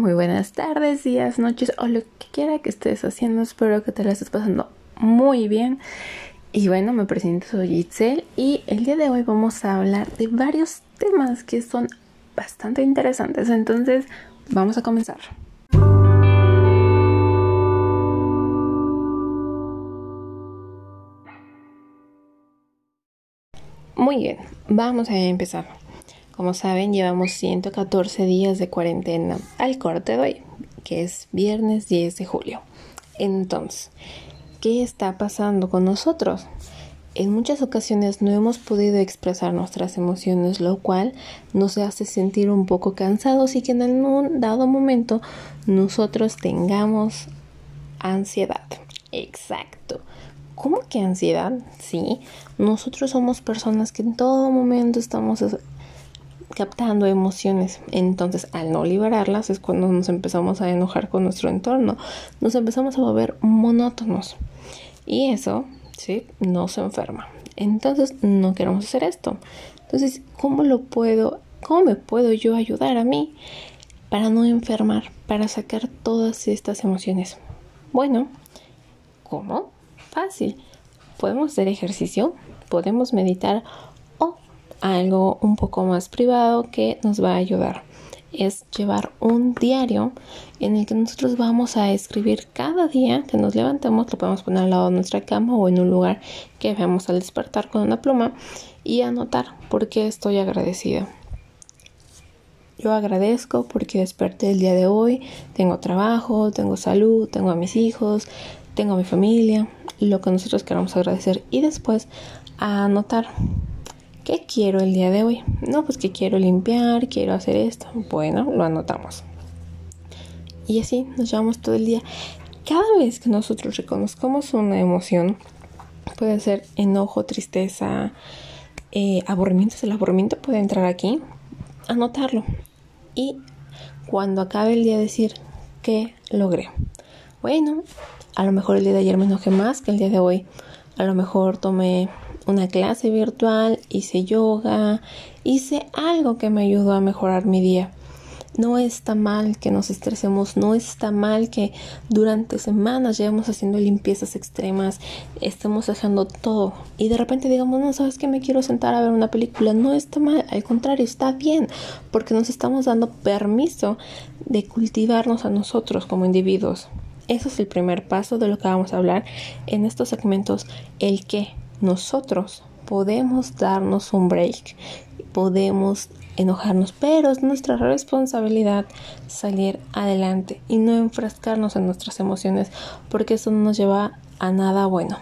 Muy buenas tardes, días, noches o lo que quiera que estés haciendo. Espero que te la estés pasando muy bien. Y bueno, me presento, soy Itzel y el día de hoy vamos a hablar de varios temas que son bastante interesantes. Entonces, vamos a comenzar. Muy bien, vamos a empezar. Como saben, llevamos 114 días de cuarentena al corte de hoy, que es viernes 10 de julio. Entonces, ¿qué está pasando con nosotros? En muchas ocasiones no hemos podido expresar nuestras emociones, lo cual nos hace sentir un poco cansados y que en un dado momento nosotros tengamos ansiedad. Exacto. ¿Cómo que ansiedad? Sí, nosotros somos personas que en todo momento estamos captando emociones. Entonces, al no liberarlas es cuando nos empezamos a enojar con nuestro entorno. Nos empezamos a volver monótonos. Y eso, sí, nos enferma. Entonces, no queremos hacer esto. Entonces, ¿cómo lo puedo, cómo me puedo yo ayudar a mí para no enfermar, para sacar todas estas emociones? Bueno, ¿cómo? Fácil. Podemos hacer ejercicio, podemos meditar algo un poco más privado que nos va a ayudar. Es llevar un diario en el que nosotros vamos a escribir cada día que nos levantemos, lo podemos poner al lado de nuestra cama o en un lugar que veamos al despertar con una pluma y anotar por qué estoy agradecida. Yo agradezco porque desperté el día de hoy, tengo trabajo, tengo salud, tengo a mis hijos, tengo a mi familia, lo que nosotros queramos agradecer y después anotar qué quiero el día de hoy. No, pues que quiero limpiar, quiero hacer esto. Bueno, lo anotamos. Y así nos llevamos todo el día. Cada vez que nosotros reconozcamos una emoción, puede ser enojo, tristeza, eh, aburrimiento. El aburrimiento puede entrar aquí, anotarlo. Y cuando acabe el día decir que logré. Bueno, a lo mejor el día de ayer me enojé más que el día de hoy. A lo mejor tomé una clase virtual, hice yoga, hice algo que me ayudó a mejorar mi día. No está mal que nos estresemos, no está mal que durante semanas llevemos haciendo limpiezas extremas, estemos dejando todo y de repente digamos, no, sabes que me quiero sentar a ver una película. No está mal, al contrario, está bien, porque nos estamos dando permiso de cultivarnos a nosotros como individuos. Eso es el primer paso de lo que vamos a hablar en estos segmentos, el que nosotros podemos darnos un break, podemos enojarnos, pero es nuestra responsabilidad salir adelante y no enfrascarnos en nuestras emociones, porque eso no nos lleva a nada bueno.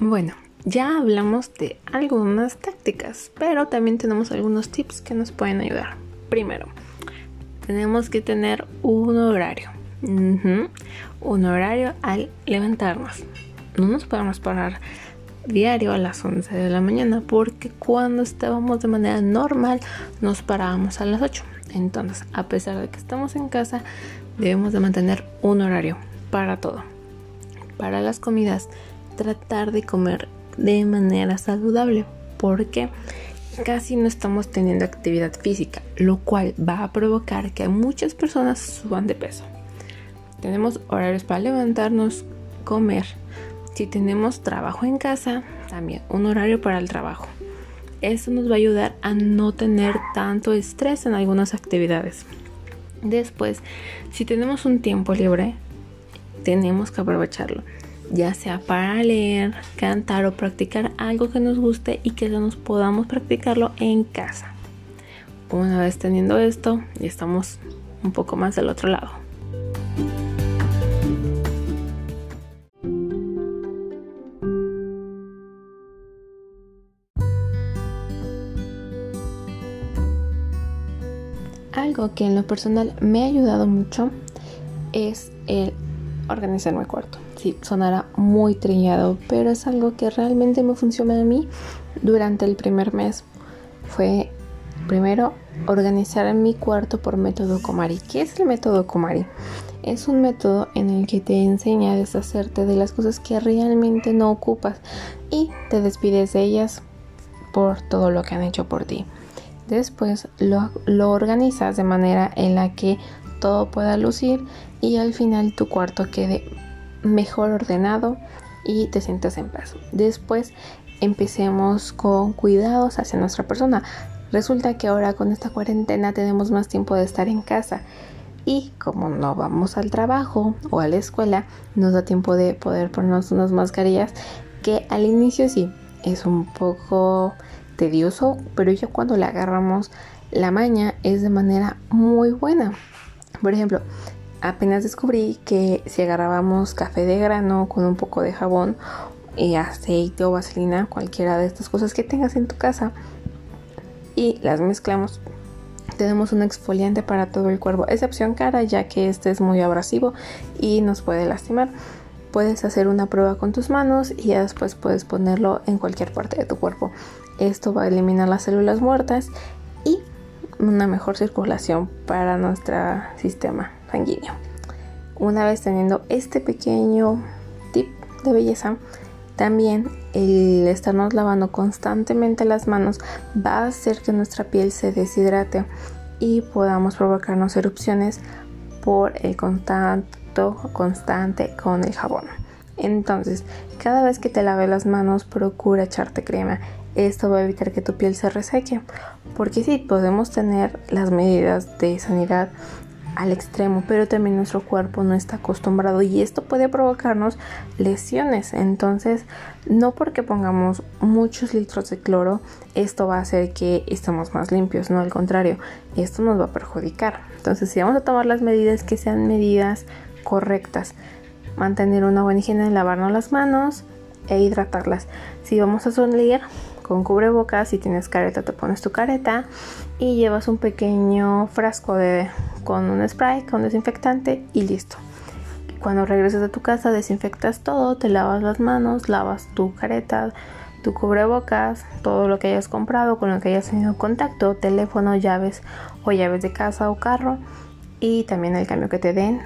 Bueno, ya hablamos de algunas tácticas, pero también tenemos algunos tips que nos pueden ayudar. Primero, tenemos que tener un horario. Un horario al levantarnos. No nos podemos parar diario a las 11 de la mañana porque cuando estábamos de manera normal nos parábamos a las 8. Entonces, a pesar de que estamos en casa, debemos de mantener un horario para todo. Para las comidas tratar de comer de manera saludable porque casi no estamos teniendo actividad física, lo cual va a provocar que muchas personas suban de peso. Tenemos horarios para levantarnos, comer. Si tenemos trabajo en casa, también un horario para el trabajo. Eso nos va a ayudar a no tener tanto estrés en algunas actividades. Después, si tenemos un tiempo libre, tenemos que aprovecharlo ya sea para leer, cantar o practicar algo que nos guste y que nos podamos practicarlo en casa. Una vez teniendo esto, ya estamos un poco más del otro lado. Algo que en lo personal me ha ayudado mucho es el organizar mi cuarto. Sí, sonará muy trillado, pero es algo que realmente me funciona a mí durante el primer mes. Fue Primero, organizar mi cuarto por método Komari. ¿Qué es el método Komari? Es un método en el que te enseña a deshacerte de las cosas que realmente no ocupas y te despides de ellas por todo lo que han hecho por ti. Después lo, lo organizas de manera en la que todo pueda lucir y al final tu cuarto quede mejor ordenado y te sientas en paz. Después empecemos con cuidados hacia nuestra persona. Resulta que ahora con esta cuarentena tenemos más tiempo de estar en casa y como no vamos al trabajo o a la escuela, nos da tiempo de poder ponernos unas mascarillas que al inicio sí es un poco tedioso, pero ya cuando le agarramos la maña es de manera muy buena. Por ejemplo, apenas descubrí que si agarrábamos café de grano con un poco de jabón y aceite o vaselina, cualquiera de estas cosas que tengas en tu casa, y las mezclamos, tenemos un exfoliante para todo el cuerpo, excepción cara, ya que este es muy abrasivo y nos puede lastimar. Puedes hacer una prueba con tus manos y ya después puedes ponerlo en cualquier parte de tu cuerpo. Esto va a eliminar las células muertas y una mejor circulación para nuestro sistema sanguíneo. Una vez teniendo este pequeño tip de belleza, también el estarnos lavando constantemente las manos va a hacer que nuestra piel se deshidrate y podamos provocarnos erupciones por el contacto constante con el jabón. Entonces, cada vez que te laves las manos, procura echarte crema. Esto va a evitar que tu piel se reseque. Porque sí, podemos tener las medidas de sanidad al extremo, pero también nuestro cuerpo no está acostumbrado y esto puede provocarnos lesiones. Entonces, no porque pongamos muchos litros de cloro, esto va a hacer que estemos más limpios, no al contrario, esto nos va a perjudicar. Entonces, si vamos a tomar las medidas que sean medidas correctas, mantener una buena higiene, lavarnos las manos e hidratarlas. Si vamos a sonreír, con cubrebocas, si tienes careta te pones tu careta y llevas un pequeño frasco de, con un spray, con desinfectante y listo. Cuando regreses a tu casa desinfectas todo, te lavas las manos, lavas tu careta, tu cubrebocas, todo lo que hayas comprado, con lo que hayas tenido contacto, teléfono, llaves o llaves de casa o carro y también el cambio que te den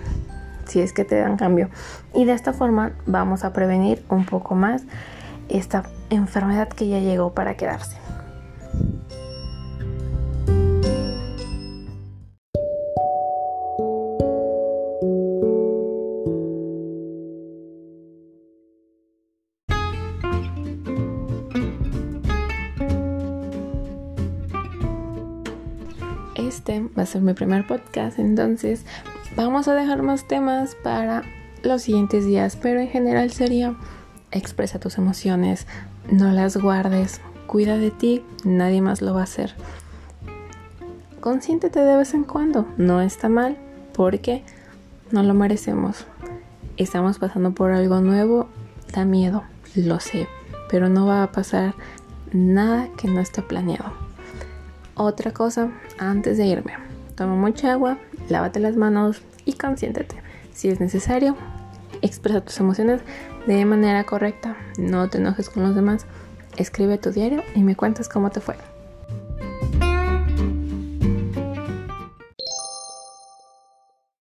si es que te dan cambio. Y de esta forma vamos a prevenir un poco más esta enfermedad que ya llegó para quedarse. Este va a ser mi primer podcast, entonces vamos a dejar más temas para los siguientes días, pero en general sería expresa tus emociones, no las guardes, cuida de ti, nadie más lo va a hacer. Consiéntete de vez en cuando, no está mal, porque no lo merecemos. Estamos pasando por algo nuevo, da miedo, lo sé, pero no va a pasar nada que no esté planeado. Otra cosa, antes de irme, toma mucha agua, lávate las manos y consiéntete. Si es necesario, expresa tus emociones de manera correcta. No te enojes con los demás. Escribe tu diario y me cuentas cómo te fue.